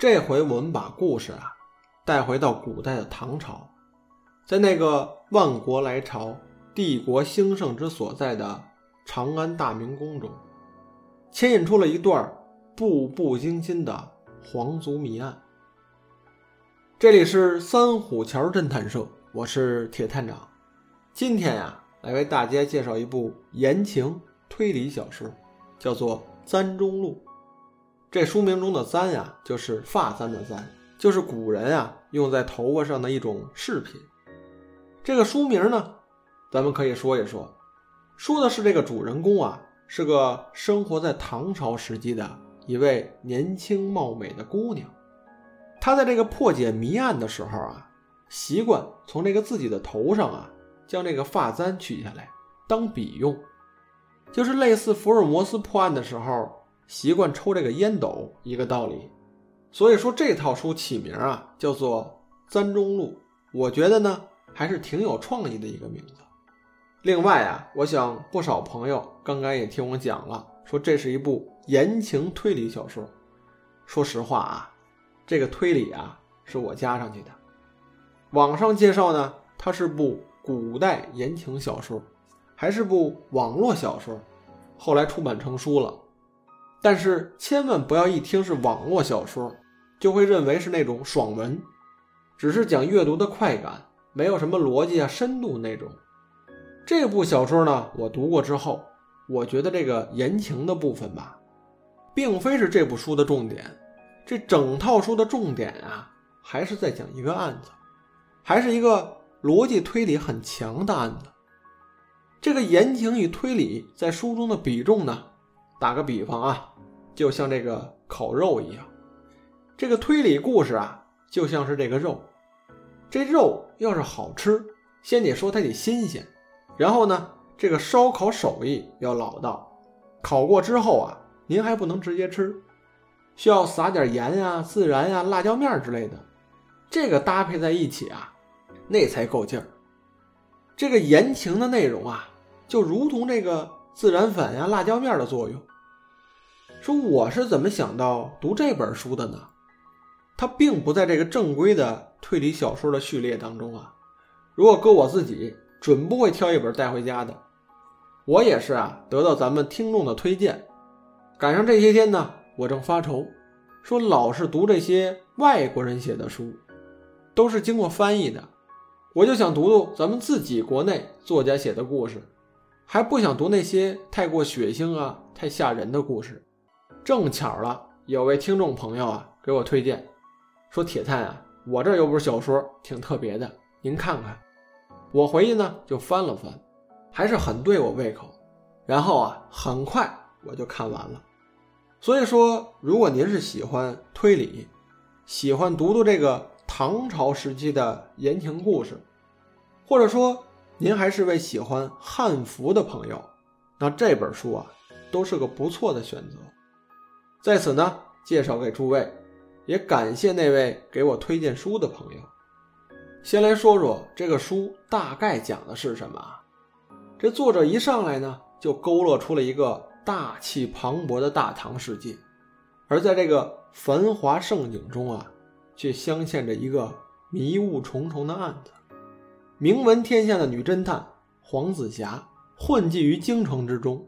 这回我们把故事啊带回到古代的唐朝，在那个万国来朝、帝国兴盛之所在的长安大明宫中，牵引出了一段步步惊心的皇族谜案。这里是三虎桥侦探社，我是铁探长。今天呀，来为大家介绍一部言情推理小说，叫做《簪中录》。这书名中的“簪”呀，就是发簪的“簪”，就是古人啊用在头发上的一种饰品。这个书名呢，咱们可以说一说，说的是这个主人公啊是个生活在唐朝时期的一位年轻貌美的姑娘。她在这个破解谜案的时候啊，习惯从这个自己的头上啊将这个发簪取下来当笔用，就是类似福尔摩斯破案的时候。习惯抽这个烟斗，一个道理。所以说这套书起名啊，叫做《簪中录》，我觉得呢还是挺有创意的一个名字。另外啊，我想不少朋友刚刚也听我讲了，说这是一部言情推理小说。说实话啊，这个推理啊是我加上去的。网上介绍呢，它是部古代言情小说，还是部网络小说，后来出版成书了。但是千万不要一听是网络小说，就会认为是那种爽文，只是讲阅读的快感，没有什么逻辑啊、深度那种。这部小说呢，我读过之后，我觉得这个言情的部分吧，并非是这部书的重点。这整套书的重点啊，还是在讲一个案子，还是一个逻辑推理很强的案子。这个言情与推理在书中的比重呢？打个比方啊，就像这个烤肉一样，这个推理故事啊，就像是这个肉。这肉要是好吃，先得说它得新鲜，然后呢，这个烧烤手艺要老道，烤过之后啊，您还不能直接吃，需要撒点盐呀、孜然呀、辣椒面之类的，这个搭配在一起啊，那才够劲儿。这个言情的内容啊，就如同这个孜然粉呀、辣椒面的作用。说我是怎么想到读这本书的呢？它并不在这个正规的推理小说的序列当中啊。如果搁我自己，准不会挑一本带回家的。我也是啊，得到咱们听众的推荐，赶上这些天呢，我正发愁，说老是读这些外国人写的书，都是经过翻译的，我就想读读咱们自己国内作家写的故事，还不想读那些太过血腥啊、太吓人的故事。正巧了，有位听众朋友啊给我推荐，说铁探啊，我这有本小说挺特别的，您看看。我回去呢就翻了翻，还是很对我胃口。然后啊，很快我就看完了。所以说，如果您是喜欢推理，喜欢读读这个唐朝时期的言情故事，或者说您还是位喜欢汉服的朋友，那这本书啊都是个不错的选择。在此呢，介绍给诸位，也感谢那位给我推荐书的朋友。先来说说这个书大概讲的是什么。这作者一上来呢，就勾勒出了一个大气磅礴的大唐世界，而在这个繁华盛景中啊，却镶嵌着一个迷雾重重的案子。名闻天下的女侦探黄子霞混迹于京城之中，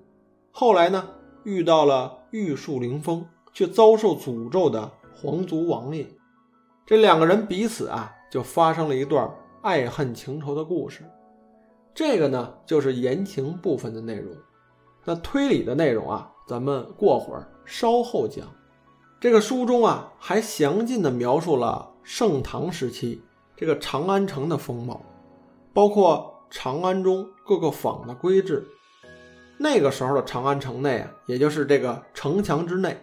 后来呢，遇到了。玉树临风却遭受诅咒的皇族王爷，这两个人彼此啊就发生了一段爱恨情仇的故事。这个呢就是言情部分的内容。那推理的内容啊，咱们过会儿稍后讲。这个书中啊还详尽的描述了盛唐时期这个长安城的风貌，包括长安中各个坊的规制。那个时候的长安城内啊，也就是这个城墙之内，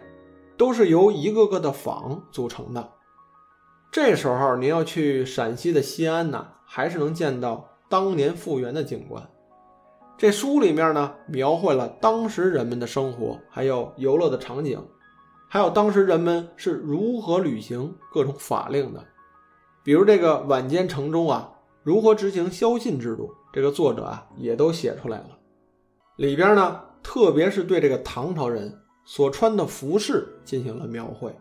都是由一个个的坊组成的。这时候您要去陕西的西安呢，还是能见到当年复原的景观。这书里面呢，描绘了当时人们的生活，还有游乐的场景，还有当时人们是如何履行各种法令的。比如这个晚间城中啊，如何执行宵禁制度，这个作者啊也都写出来了。里边呢，特别是对这个唐朝人所穿的服饰进行了描绘，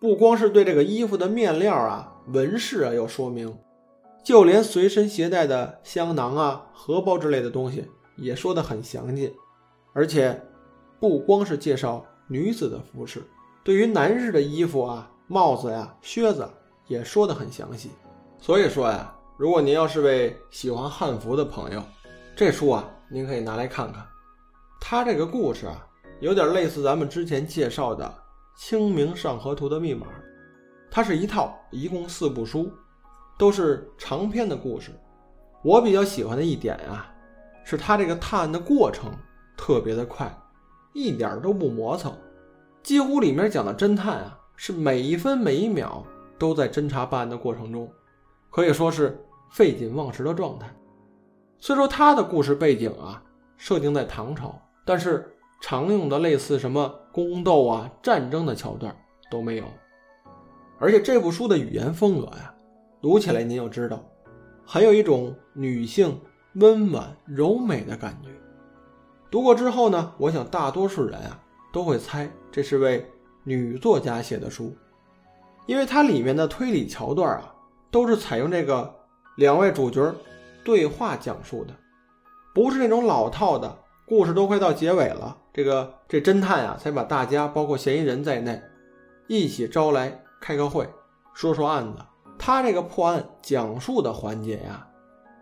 不光是对这个衣服的面料啊、纹饰啊有说明，就连随身携带的香囊啊、荷包之类的东西也说得很详尽。而且，不光是介绍女子的服饰，对于男士的衣服啊、帽子呀、靴子也说得很详细。所以说呀，如果您要是位喜欢汉服的朋友，这书啊，您可以拿来看看。他这个故事啊，有点类似咱们之前介绍的《清明上河图》的密码。它是一套，一共四部书，都是长篇的故事。我比较喜欢的一点啊，是他这个探案的过程特别的快，一点都不磨蹭。几乎里面讲的侦探啊，是每一分每一秒都在侦查办案的过程中，可以说是废寝忘食的状态。虽说他的故事背景啊设定在唐朝，但是常用的类似什么宫斗啊、战争的桥段都没有。而且这部书的语言风格呀，读起来您就知道，很有一种女性温婉柔美的感觉。读过之后呢，我想大多数人啊都会猜这是位女作家写的书，因为它里面的推理桥段啊都是采用这个两位主角。对话讲述的，不是那种老套的故事，都快到结尾了，这个这侦探啊才把大家包括嫌疑人在内一起招来开个会，说说案子。他这个破案讲述的环节呀，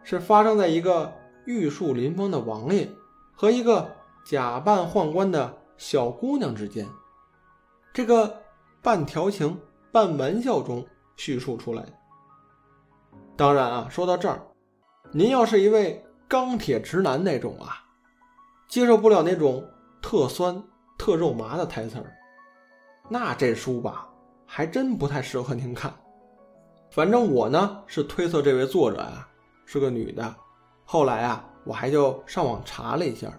是发生在一个玉树临风的王爷和一个假扮宦官的小姑娘之间，这个半调情半玩笑中叙述出来的。当然啊，说到这儿。您要是一位钢铁直男那种啊，接受不了那种特酸特肉麻的台词儿，那这书吧还真不太适合您看。反正我呢是推测这位作者呀是个女的。后来啊我还就上网查了一下，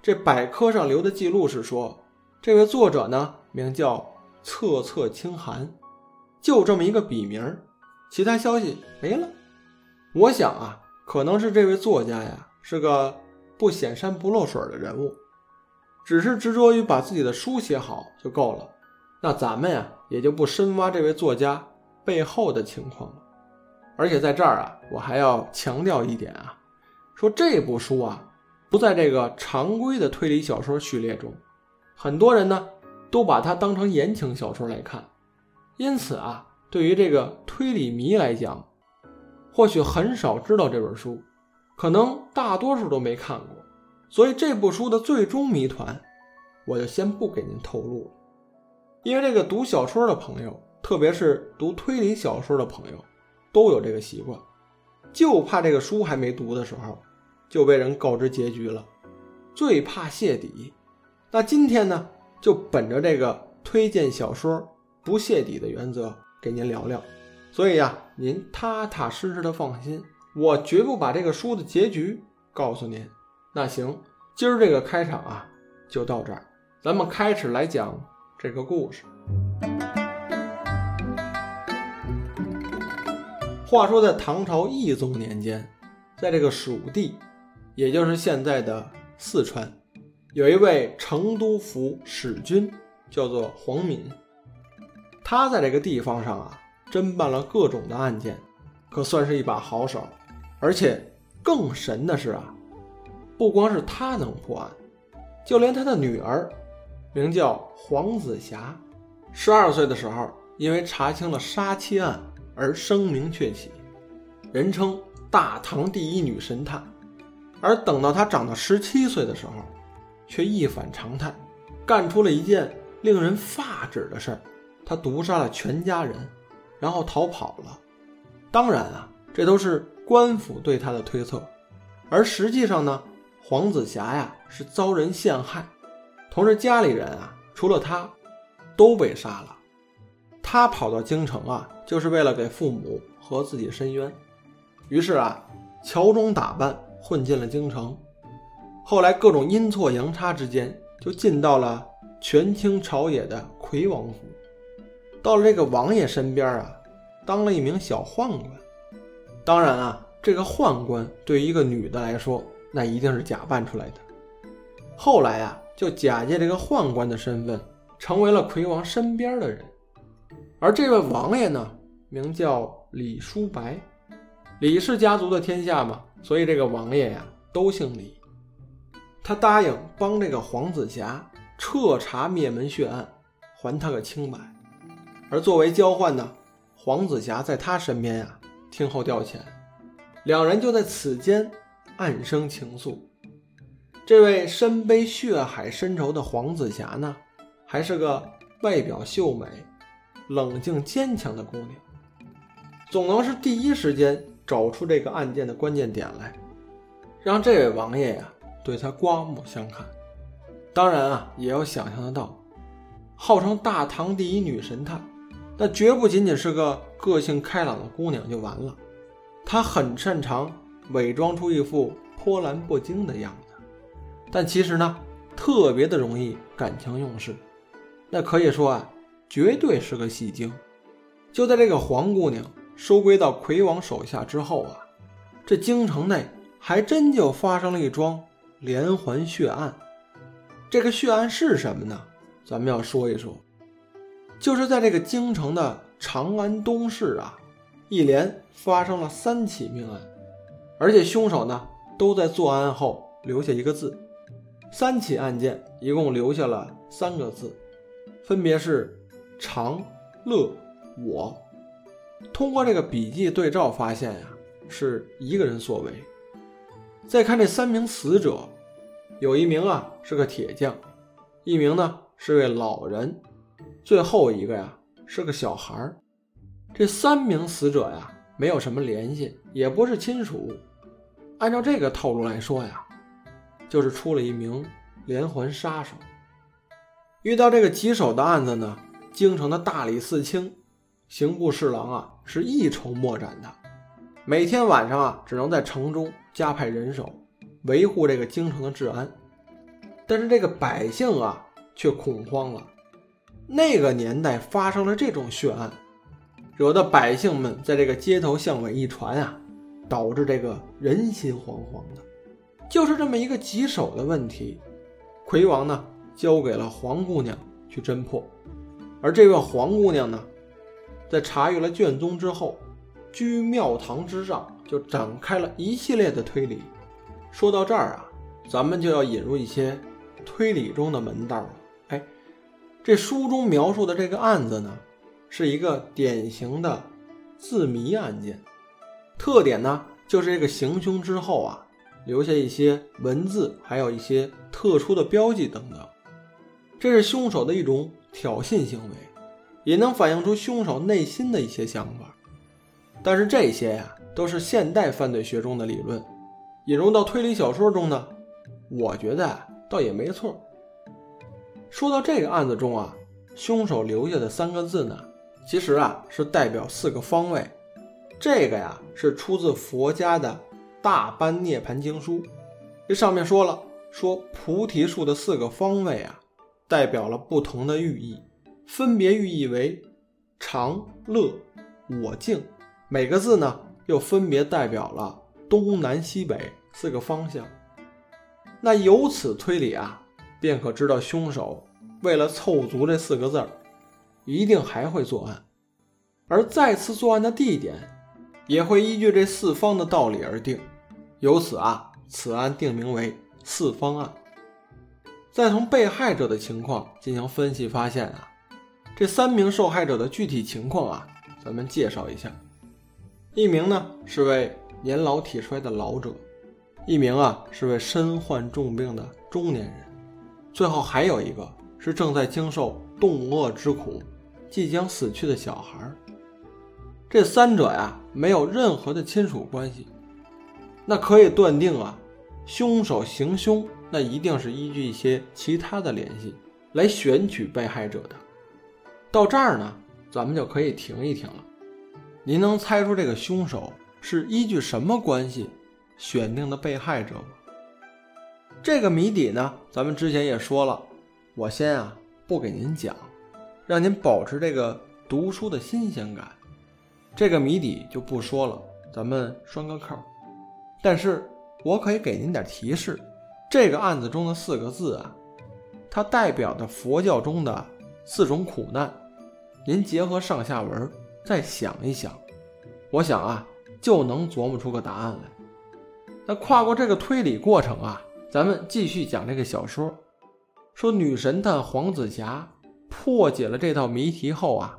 这百科上留的记录是说，这位作者呢名叫策策清寒，就这么一个笔名，其他消息没了。我想啊，可能是这位作家呀是个不显山不露水的人物，只是执着于把自己的书写好就够了。那咱们呀也就不深挖这位作家背后的情况了。而且在这儿啊，我还要强调一点啊，说这部书啊不在这个常规的推理小说序列中，很多人呢都把它当成言情小说来看，因此啊，对于这个推理迷来讲。或许很少知道这本书，可能大多数都没看过，所以这部书的最终谜团，我就先不给您透露了。因为这个读小说的朋友，特别是读推理小说的朋友，都有这个习惯，就怕这个书还没读的时候，就被人告知结局了，最怕泄底。那今天呢，就本着这个推荐小说不泄底的原则，给您聊聊。所以呀，您踏踏实实的放心，我绝不把这个书的结局告诉您。那行，今儿这个开场啊，就到这儿，咱们开始来讲这个故事。话说在唐朝义宗年间，在这个蜀地，也就是现在的四川，有一位成都府使君，叫做黄敏。他在这个地方上啊。侦办了各种的案件，可算是一把好手。而且更神的是啊，不光是他能破案，就连他的女儿，名叫黄子霞，十二岁的时候，因为查清了杀妻案而声名鹊起，人称大唐第一女神探。而等到她长到十七岁的时候，却一反常态，干出了一件令人发指的事儿，她毒杀了全家人。然后逃跑了，当然啊，这都是官府对他的推测，而实际上呢，黄子霞呀是遭人陷害，同时家里人啊除了他，都被杀了。他跑到京城啊，就是为了给父母和自己伸冤，于是啊，乔装打扮混进了京城，后来各种阴错阳差之间，就进到了权倾朝野的魁王府。到了这个王爷身边啊，当了一名小宦官。当然啊，这个宦官对于一个女的来说，那一定是假扮出来的。后来啊，就假借这个宦官的身份，成为了魁王身边的人。而这位王爷呢，名叫李叔白，李氏家族的天下嘛，所以这个王爷呀都姓李。他答应帮这个黄子霞彻查灭门血案，还他个清白。而作为交换呢，黄子霞在他身边呀听候调遣，两人就在此间暗生情愫。这位身背血海深仇的黄子霞呢，还是个外表秀美、冷静坚强的姑娘，总能是第一时间找出这个案件的关键点来，让这位王爷呀对她刮目相看。当然啊，也要想象得到，号称大唐第一女神探，那绝不仅仅是个个性开朗的姑娘就完了，她很擅长伪装出一副波澜不惊的样子。但其实呢，特别的容易感情用事，那可以说啊，绝对是个戏精。就在这个黄姑娘收归到魁王手下之后啊，这京城内还真就发生了一桩连环血案。这个血案是什么呢？咱们要说一说，就是在这个京城的长安东市啊，一连发生了三起命案，而且凶手呢都在作案后留下一个字。三起案件一共留下了三个字，分别是“长乐我”。通过这个笔记对照发现呀，是一个人所为。再看这三名死者，有一名啊是个铁匠，一名呢是位老人，最后一个呀是个小孩儿。这三名死者呀没有什么联系，也不是亲属。按照这个套路来说呀。就是出了一名连环杀手。遇到这个棘手的案子呢，京城的大理寺卿、刑部侍郎啊是一筹莫展的，每天晚上啊只能在城中加派人手维护这个京城的治安。但是这个百姓啊却恐慌了，那个年代发生了这种血案，惹得百姓们在这个街头巷尾一传啊，导致这个人心惶惶的。就是这么一个棘手的问题，魁王呢交给了黄姑娘去侦破，而这位黄姑娘呢，在查阅了卷宗之后，居庙堂之上就展开了一系列的推理。说到这儿啊，咱们就要引入一些推理中的门道了。这书中描述的这个案子呢，是一个典型的自谜案件，特点呢就是这个行凶之后啊。留下一些文字，还有一些特殊的标记等等，这是凶手的一种挑衅行为，也能反映出凶手内心的一些想法。但是这些呀，都是现代犯罪学中的理论，引入到推理小说中呢，我觉得倒也没错。说到这个案子中啊，凶手留下的三个字呢，其实啊是代表四个方位，这个呀是出自佛家的。大般涅盘经书，这上面说了，说菩提树的四个方位啊，代表了不同的寓意，分别寓意为常、乐、我、净。每个字呢，又分别代表了东南西北四个方向。那由此推理啊，便可知道凶手为了凑足这四个字儿，一定还会作案，而再次作案的地点。也会依据这四方的道理而定，由此啊，此案定名为四方案。再从被害者的情况进行分析，发现啊，这三名受害者的具体情况啊，咱们介绍一下。一名呢是位年老体衰的老者，一名啊是位身患重病的中年人，最后还有一个是正在经受冻饿之苦、即将死去的小孩。这三者呀，没有任何的亲属关系，那可以断定啊，凶手行凶那一定是依据一些其他的联系来选取被害者的。到这儿呢，咱们就可以停一停了。您能猜出这个凶手是依据什么关系选定的被害者吗？这个谜底呢，咱们之前也说了，我先啊不给您讲，让您保持这个读书的新鲜感。这个谜底就不说了，咱们拴个扣。但是我可以给您点提示，这个案子中的四个字啊，它代表的佛教中的四种苦难，您结合上下文再想一想，我想啊，就能琢磨出个答案来。那跨过这个推理过程啊，咱们继续讲这个小说。说女神探黄子霞破解了这道谜题后啊，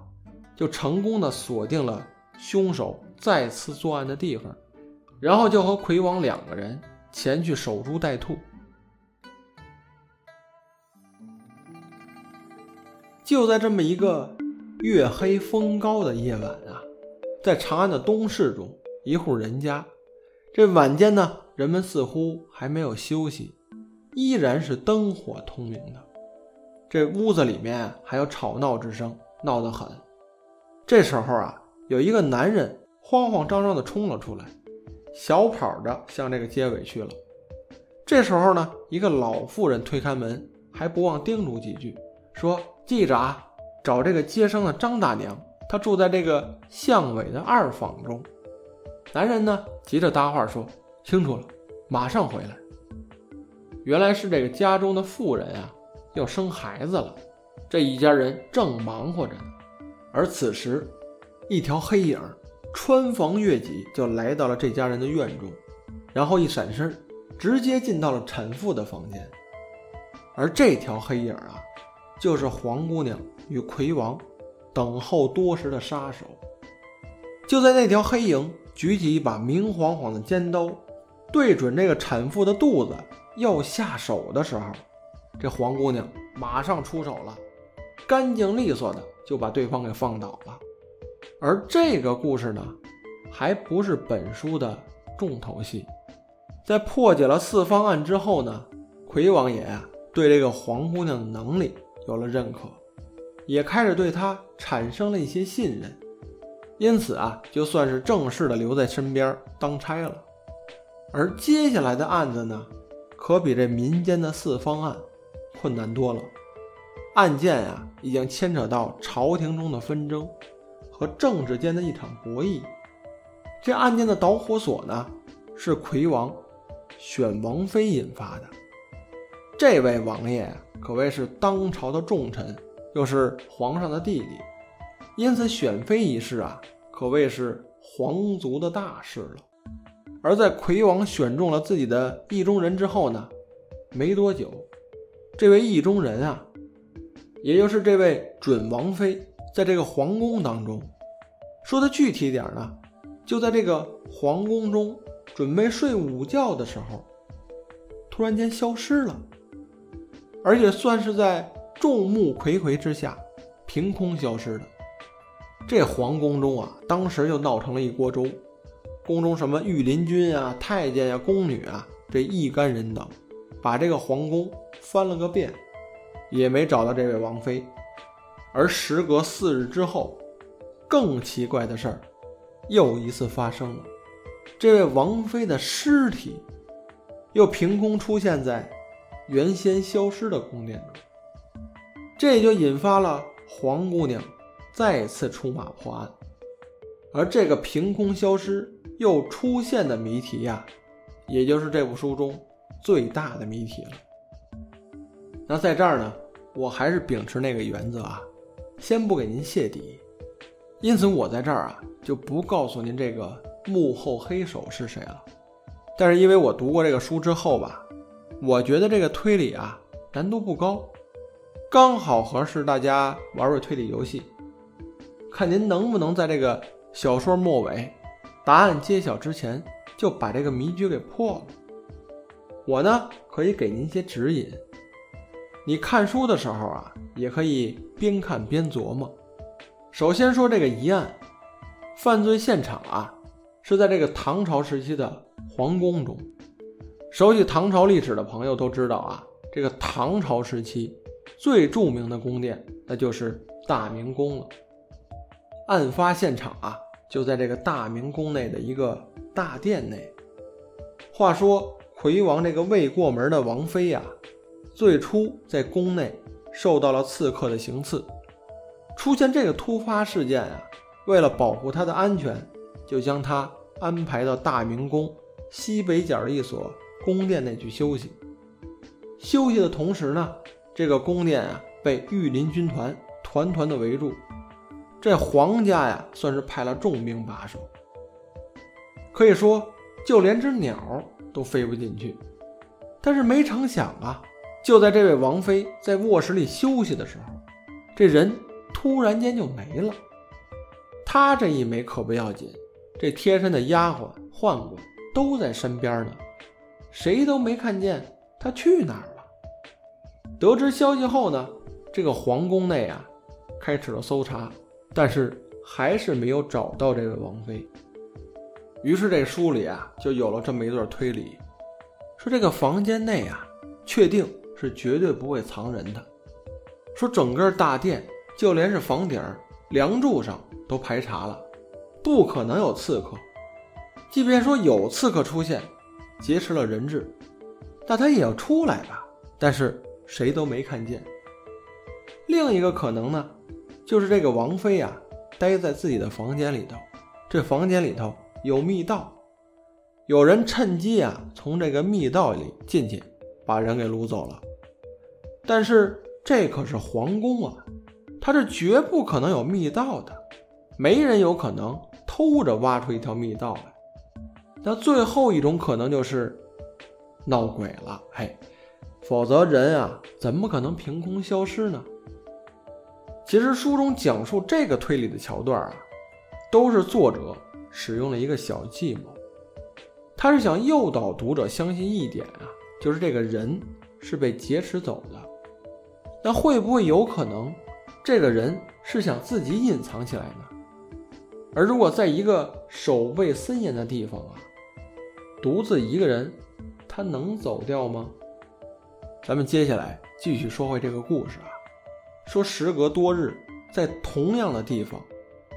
就成功的锁定了凶手再次作案的地方，然后就和魁王两个人前去守株待兔。就在这么一个月黑风高的夜晚啊，在长安的东市中，一户人家，这晚间呢，人们似乎还没有休息，依然是灯火通明的。这屋子里面还有吵闹之声，闹得很。这时候啊，有一个男人慌慌张张地冲了出来，小跑着向这个街尾去了。这时候呢，一个老妇人推开门，还不忘叮嘱几句，说。记着啊，找这个接生的张大娘，她住在这个巷尾的二房中。男人呢，急着搭话说：“清楚了，马上回来。”原来是这个家中的妇人啊，要生孩子了，这一家人正忙活着呢。而此时，一条黑影穿房越脊，就来到了这家人的院中，然后一闪身，直接进到了产妇的房间。而这条黑影啊。就是黄姑娘与魁王等候多时的杀手。就在那条黑影举起一把明晃晃的尖刀，对准这个产妇的肚子要下手的时候，这黄姑娘马上出手了，干净利索的就把对方给放倒了。而这个故事呢，还不是本书的重头戏。在破解了四方案之后呢，魁王爷啊对这个黄姑娘的能力。有了认可，也开始对她产生了一些信任，因此啊，就算是正式的留在身边当差了。而接下来的案子呢，可比这民间的四方案困难多了。案件啊，已经牵扯到朝廷中的纷争和政治间的一场博弈。这案件的导火索呢，是魁王选王妃引发的。这位王爷。可谓是当朝的重臣，又是皇上的弟弟，因此选妃一事啊，可谓是皇族的大事了。而在魁王选中了自己的意中人之后呢，没多久，这位意中人啊，也就是这位准王妃，在这个皇宫当中，说的具体点呢，就在这个皇宫中准备睡午觉的时候，突然间消失了。而且算是在众目睽睽之下凭空消失的。这皇宫中啊，当时就闹成了一锅粥，宫中什么御林军啊、太监呀、宫女啊，这一干人等，把这个皇宫翻了个遍，也没找到这位王妃。而时隔四日之后，更奇怪的事儿又一次发生了，这位王妃的尸体又凭空出现在。原先消失的宫殿中，这也就引发了黄姑娘再次出马破案，而这个凭空消失又出现的谜题呀，也就是这部书中最大的谜题了。那在这儿呢，我还是秉持那个原则啊，先不给您泄底，因此我在这儿啊就不告诉您这个幕后黑手是谁了。但是因为我读过这个书之后吧。我觉得这个推理啊难度不高，刚好合适大家玩玩推理游戏。看您能不能在这个小说末尾，答案揭晓之前就把这个谜局给破了。我呢可以给您一些指引。你看书的时候啊，也可以边看边琢磨。首先说这个疑案，犯罪现场啊是在这个唐朝时期的皇宫中。熟悉唐朝历史的朋友都知道啊，这个唐朝时期最著名的宫殿，那就是大明宫了。案发现场啊，就在这个大明宫内的一个大殿内。话说魁王这个未过门的王妃呀，最初在宫内受到了刺客的行刺，出现这个突发事件啊，为了保护她的安全，就将她安排到大明宫西北角的一所。宫殿内去休息，休息的同时呢，这个宫殿啊被御林军团团团的围住，这皇家呀算是派了重兵把守，可以说就连只鸟都飞不进去。但是没成想啊，就在这位王妃在卧室里休息的时候，这人突然间就没了。他这一没可不要紧，这贴身的丫鬟、宦官都在身边呢，谁都没看见他去哪儿了。得知消息后呢，这个皇宫内啊开始了搜查，但是还是没有找到这位王妃。于是这书里啊就有了这么一段推理。说这个房间内啊，确定是绝对不会藏人的。说整个大殿，就连是房顶、梁柱上都排查了，不可能有刺客。即便说有刺客出现，劫持了人质，那他也要出来吧？但是谁都没看见。另一个可能呢，就是这个王妃啊，待在自己的房间里头，这房间里头有密道。有人趁机啊，从这个密道里进去，把人给掳走了。但是这可是皇宫啊，他是绝不可能有密道的，没人有可能偷着挖出一条密道来。那最后一种可能就是闹鬼了，嘿，否则人啊，怎么可能凭空消失呢？其实书中讲述这个推理的桥段啊，都是作者使用了一个小计谋。他是想诱导读者相信一点啊，就是这个人是被劫持走的。那会不会有可能，这个人是想自己隐藏起来呢？而如果在一个守卫森严的地方啊，独自一个人，他能走掉吗？咱们接下来继续说回这个故事啊。说时隔多日，在同样的地方，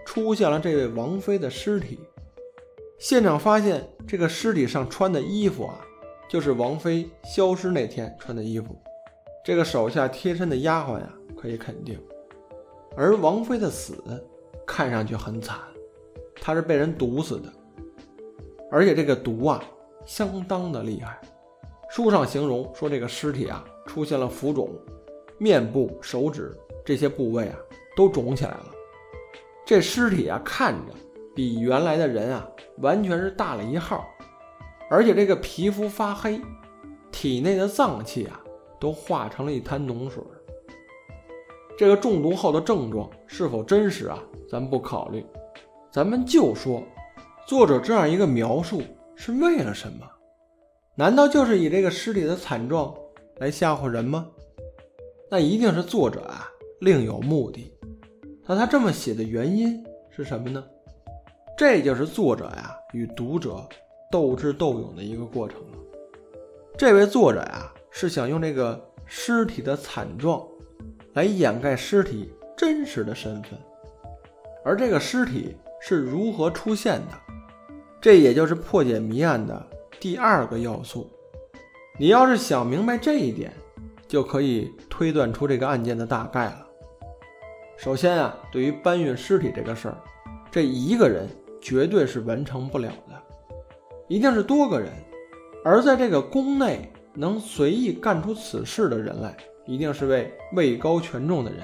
出现了这位王妃的尸体。现场发现这个尸体上穿的衣服啊，就是王妃消失那天穿的衣服。这个手下贴身的丫鬟呀，可以肯定。而王妃的死看上去很惨，她是被人毒死的，而且这个毒啊，相当的厉害。书上形容说，这个尸体啊，出现了浮肿，面部、手指这些部位啊，都肿起来了。这尸体啊，看着比原来的人啊。完全是大了一号，而且这个皮肤发黑，体内的脏器啊都化成了一滩脓水。这个中毒后的症状是否真实啊？咱不考虑，咱们就说作者这样一个描述是为了什么？难道就是以这个尸体的惨状来吓唬人吗？那一定是作者啊另有目的。那他这么写的原因是什么呢？这就是作者呀与读者斗智斗勇的一个过程了。这位作者呀是想用这个尸体的惨状来掩盖尸体真实的身份，而这个尸体是如何出现的，这也就是破解谜案的第二个要素。你要是想明白这一点，就可以推断出这个案件的大概了。首先啊，对于搬运尸体这个事儿，这一个人。绝对是完成不了的，一定是多个人。而在这个宫内能随意干出此事的人来，一定是位位高权重的人。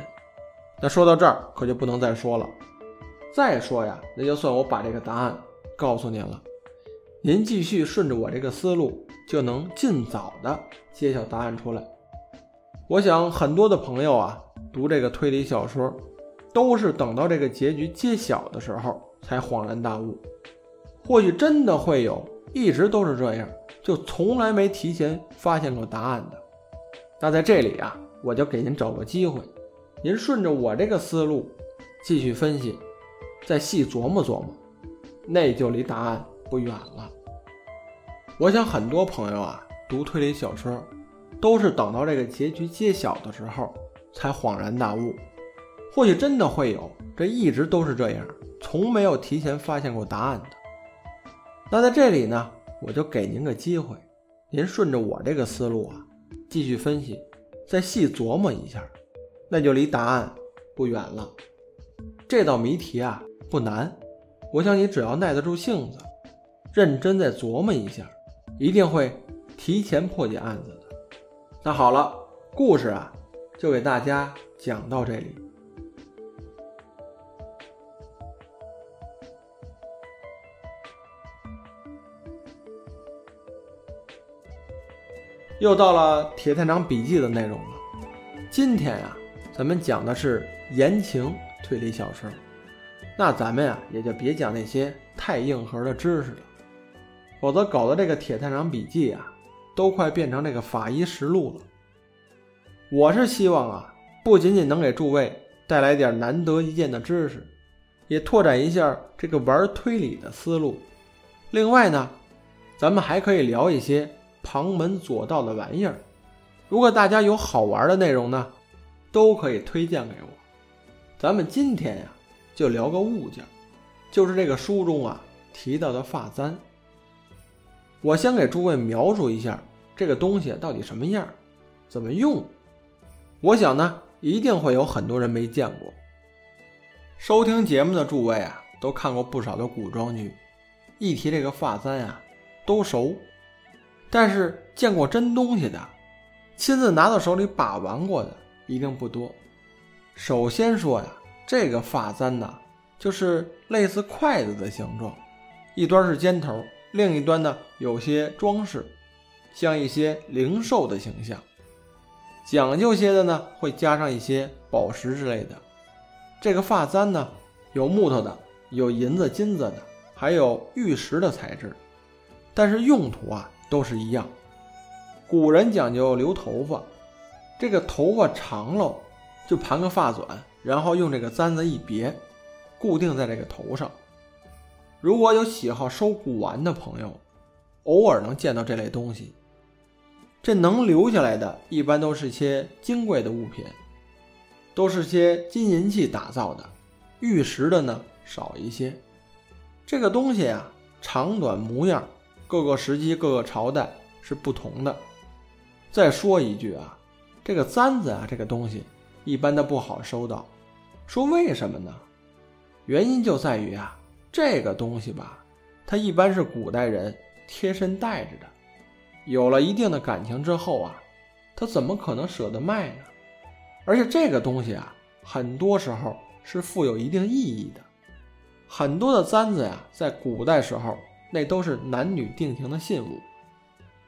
那说到这儿，可就不能再说了。再说呀，那就算我把这个答案告诉您了，您继续顺着我这个思路，就能尽早的揭晓答案出来。我想很多的朋友啊，读这个推理小说，都是等到这个结局揭晓的时候。才恍然大悟，或许真的会有，一直都是这样，就从来没提前发现过答案的。那在这里啊，我就给您找个机会，您顺着我这个思路继续分析，再细琢磨琢磨，那就离答案不远了。我想很多朋友啊，读推理小说，都是等到这个结局揭晓的时候才恍然大悟，或许真的会有，这一直都是这样。从没有提前发现过答案的，那在这里呢，我就给您个机会，您顺着我这个思路啊，继续分析，再细琢磨一下，那就离答案不远了。这道谜题啊不难，我想你只要耐得住性子，认真再琢磨一下，一定会提前破解案子的。那好了，故事啊就给大家讲到这里。又到了铁探长笔记的内容了。今天啊咱们讲的是言情推理小说那咱们呀也就别讲那些太硬核的知识了。否则搞得这个铁探长笔记啊都快变成这个法医实录了。我是希望啊，不仅仅能给诸位带来点难得一见的知识，也拓展一下这个玩推理的思路。另外呢，咱们还可以聊一些旁门左道的玩意儿。如果大家有好玩的内容呢，都可以推荐给我。咱们今天呀，就聊个物件，就是这个书中啊提到的发簪。我先给诸位描述一下这个东西到底什么样，怎么用。我想呢，一定会有很多人没见过。收听节目的诸位啊，都看过不少的古装剧。一提这个发簪啊，都熟，但是见过真东西的，亲自拿到手里把玩过的一定不多。首先说呀，这个发簪呢，就是类似筷子的形状，一端是尖头，另一端呢有些装饰，像一些灵兽的形象。讲究些的呢，会加上一些宝石之类的。这个发簪呢，有木头的，有银子、金子的。还有玉石的材质，但是用途啊都是一样。古人讲究留头发，这个头发长了就盘个发纂，然后用这个簪子一别，固定在这个头上。如果有喜好收古玩的朋友，偶尔能见到这类东西。这能留下来的，一般都是些金贵的物品，都是些金银器打造的，玉石的呢少一些。这个东西啊，长短模样，各个时期、各个朝代是不同的。再说一句啊，这个簪子啊，这个东西一般的不好收到。说为什么呢？原因就在于啊，这个东西吧，它一般是古代人贴身带着的，有了一定的感情之后啊，他怎么可能舍得卖呢？而且这个东西啊，很多时候是富有一定意义的。很多的簪子呀，在古代时候，那都是男女定情的信物。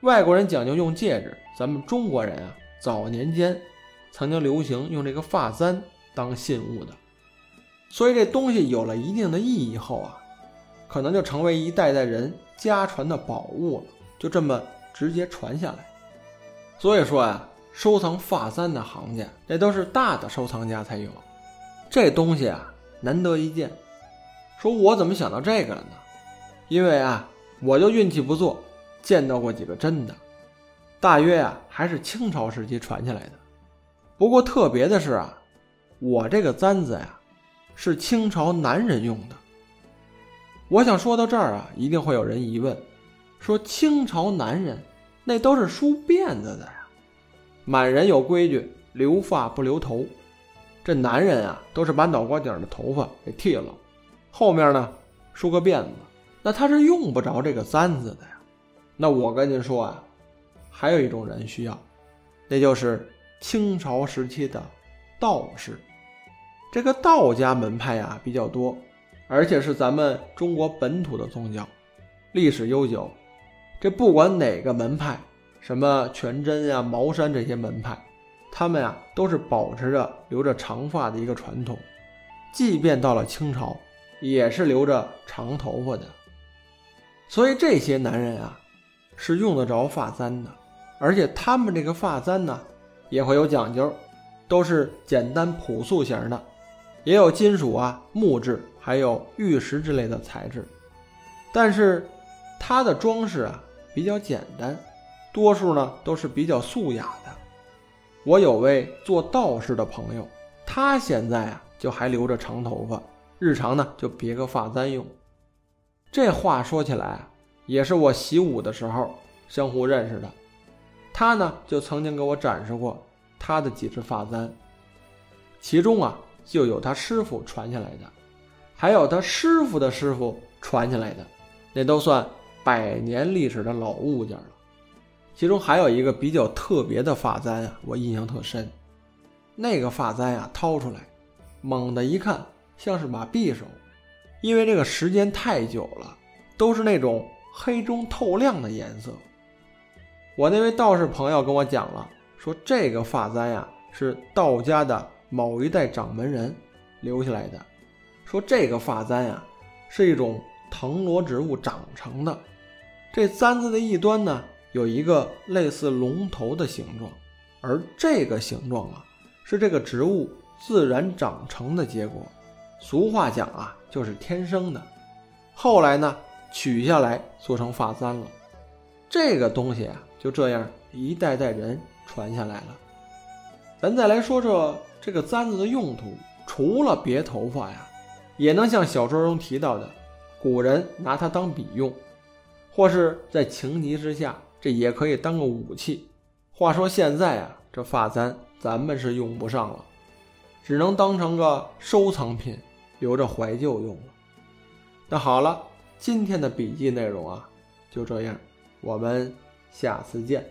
外国人讲究用戒指，咱们中国人啊，早年间曾经流行用这个发簪当信物的。所以这东西有了一定的意义后啊，可能就成为一代代人家传的宝物了，就这么直接传下来。所以说呀，收藏发簪的行家，那都是大的收藏家才有。这东西啊，难得一见。说我怎么想到这个了呢？因为啊，我就运气不错，见到过几个真的。大约呀，还是清朝时期传下来的。不过特别的是啊，我这个簪子呀，是清朝男人用的。我想说到这儿啊，一定会有人疑问，说清朝男人那都是梳辫子的呀。满人有规矩，留发不留头。这男人啊，都是把脑瓜顶的头发给剃了。后面呢，梳个辫子，那他是用不着这个簪子的呀。那我跟您说啊，还有一种人需要，那就是清朝时期的道士。这个道家门派呀比较多，而且是咱们中国本土的宗教，历史悠久。这不管哪个门派，什么全真呀、茅山这些门派，他们呀都是保持着留着长发的一个传统，即便到了清朝。也是留着长头发的，所以这些男人啊，是用得着发簪的，而且他们这个发簪呢，也会有讲究，都是简单朴素型的，也有金属啊、木质，还有玉石之类的材质，但是它的装饰啊比较简单，多数呢都是比较素雅的。我有位做道士的朋友，他现在啊就还留着长头发。日常呢就别个发簪用，这话说起来也是我习武的时候相互认识的。他呢就曾经给我展示过他的几只发簪，其中啊就有他师傅传下来的，还有他师傅的师傅传下来的，那都算百年历史的老物件了。其中还有一个比较特别的发簪啊，我印象特深。那个发簪啊掏出来，猛地一看。像是把匕首，因为这个时间太久了，都是那种黑中透亮的颜色。我那位道士朋友跟我讲了，说这个发簪呀是道家的某一代掌门人留下来的，说这个发簪呀是一种藤萝植物长成的，这簪子的一端呢有一个类似龙头的形状，而这个形状啊是这个植物自然长成的结果，俗话讲啊就是天生的，后来呢取下来做成发簪了，这个东西啊。就这样一代代人传下来了。咱再来说说这个簪子的用途，除了别头发呀，也能像小说中提到的，古人拿它当笔用，或是在情急之下，这也可以当个武器。话说现在啊，这发簪咱们是用不上了，只能当成个收藏品，留着怀旧用了。那好了，今天的笔记内容啊，就这样，我们。下次见。